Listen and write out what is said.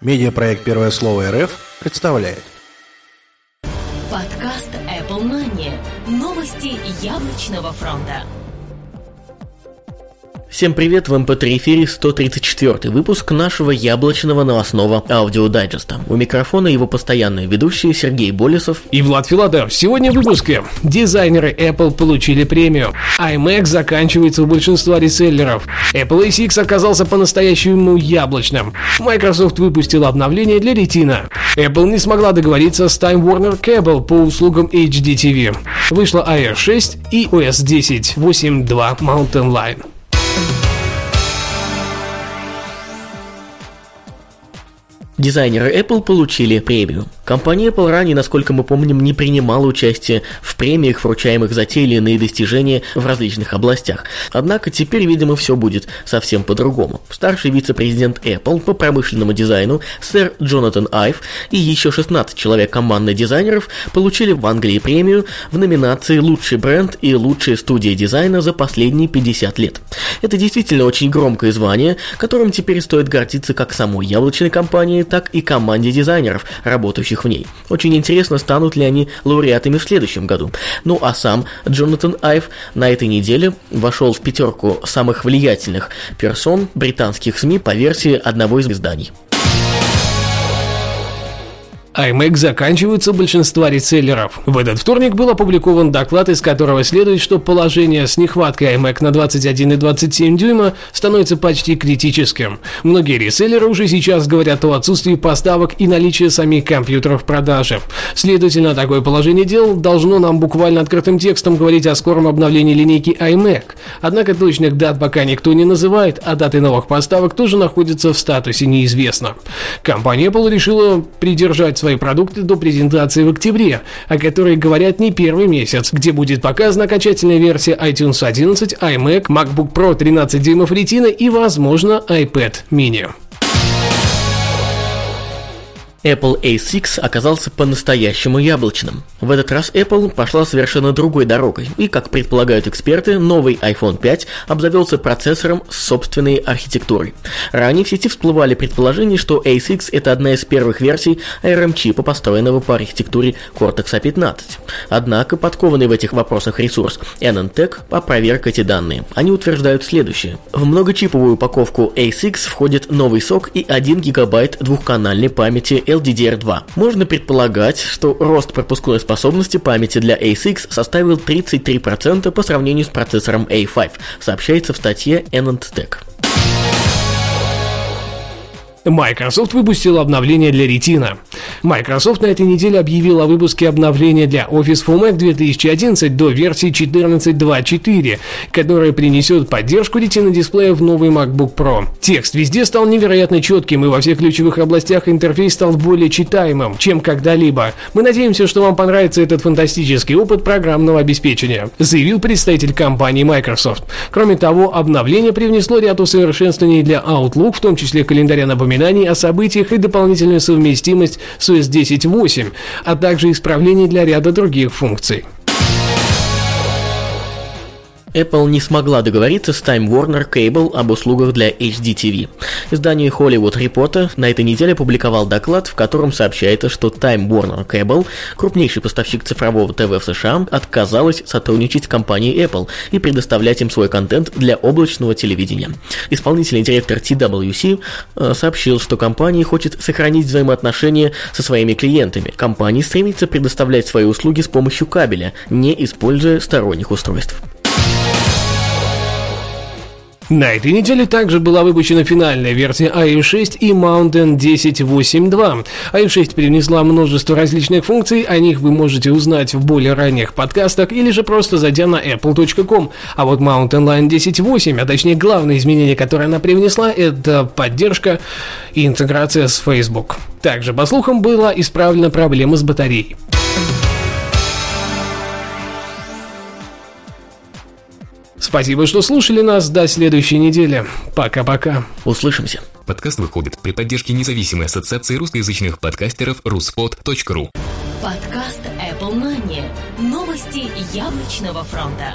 Медиапроект «Первое слово РФ» представляет. Подкаст Apple Money. Новости яблочного фронта. Всем привет, в МП3 эфире 134 выпуск нашего яблочного новостного аудиодайджеста. У микрофона его постоянные ведущие Сергей Болесов и Влад Филатов. Сегодня в выпуске. Дизайнеры Apple получили премию. iMac заканчивается у большинства реселлеров. Apple A6 оказался по-настоящему яблочным. Microsoft выпустила обновление для Retina. Apple не смогла договориться с Time Warner Cable по услугам HDTV. Вышла iOS 6 и OS 10 8.2 Mountain Lion. Дизайнеры Apple получили премию. Компания Apple ранее, насколько мы помним, не принимала участие в премиях, вручаемых за те или иные достижения в различных областях. Однако теперь, видимо, все будет совсем по-другому. Старший вице-президент Apple по промышленному дизайну сэр Джонатан Айв и еще 16 человек команды дизайнеров получили в Англии премию в номинации «Лучший бренд и лучшая студия дизайна за последние 50 лет». Это действительно очень громкое звание, которым теперь стоит гордиться как самой яблочной компании, так и команде дизайнеров, работающих участников в ней. Очень интересно, станут ли они лауреатами в следующем году. Ну а сам Джонатан Айв на этой неделе вошел в пятерку самых влиятельных персон британских СМИ по версии одного из изданий iMac заканчиваются большинства реселлеров. В этот вторник был опубликован доклад, из которого следует, что положение с нехваткой iMac на 21 и 27 дюйма становится почти критическим. Многие реселлеры уже сейчас говорят о отсутствии поставок и наличии самих компьютеров в продаже. Следовательно, такое положение дел должно нам буквально открытым текстом говорить о скором обновлении линейки iMac. Однако точных дат пока никто не называет, а даты новых поставок тоже находятся в статусе неизвестно. Компания Apple решила придержать свои свои продукты до презентации в октябре, о которой говорят не первый месяц, где будет показана окончательная версия iTunes 11, iMac, MacBook Pro 13 дюймов Retina и, возможно, iPad mini. Apple A6 оказался по-настоящему яблочным. В этот раз Apple пошла совершенно другой дорогой, и, как предполагают эксперты, новый iPhone 5 обзавелся процессором с собственной архитектурой. Ранее в сети всплывали предположения, что A6 это одна из первых версий ARM-чипа, построенного по архитектуре Cortex A15. Однако подкованный в этих вопросах ресурс NNTech опроверг эти данные. Они утверждают следующее. В многочиповую упаковку A6 входит новый сок и 1 гигабайт двухканальной памяти LDDR2. Можно предполагать, что рост пропускной способности памяти для A6 составил 33% по сравнению с процессором A5, сообщается в статье Enantech. Microsoft выпустила обновление для Retina. Microsoft на этой неделе объявил о выпуске обновления для Office for Mac 2011 до версии 14.2.4, которая принесет поддержку Retina дисплея в новый MacBook Pro. Текст везде стал невероятно четким, и во всех ключевых областях интерфейс стал более читаемым, чем когда-либо. Мы надеемся, что вам понравится этот фантастический опыт программного обеспечения, заявил представитель компании Microsoft. Кроме того, обновление привнесло ряд усовершенствований для Outlook, в том числе календаря напоминаний о событиях и дополнительную совместимость с OS 10.8, а также исправление для ряда других функций. Apple не смогла договориться с Time Warner Cable об услугах для HDTV. Издание Hollywood Reporter на этой неделе опубликовал доклад, в котором сообщается, что Time Warner Cable, крупнейший поставщик цифрового ТВ в США, отказалась сотрудничать с компанией Apple и предоставлять им свой контент для облачного телевидения. Исполнительный директор TWC э, сообщил, что компания хочет сохранить взаимоотношения со своими клиентами. Компания стремится предоставлять свои услуги с помощью кабеля, не используя сторонних устройств. На этой неделе также была выпущена финальная версия iOS 6 и Mountain 10.8.2. iOS 6 перенесла множество различных функций, о них вы можете узнать в более ранних подкастах или же просто зайдя на apple.com. А вот Mountain Lion 10.8, а точнее главное изменение, которое она привнесла, это поддержка и интеграция с Facebook. Также, по слухам, была исправлена проблема с батареей. Спасибо, что слушали нас. До следующей недели. Пока-пока. Услышимся. Подкаст выходит при поддержке независимой ассоциации русскоязычных подкастеров ruspod.ru Подкаст Apple Money. Новости яблочного фронта.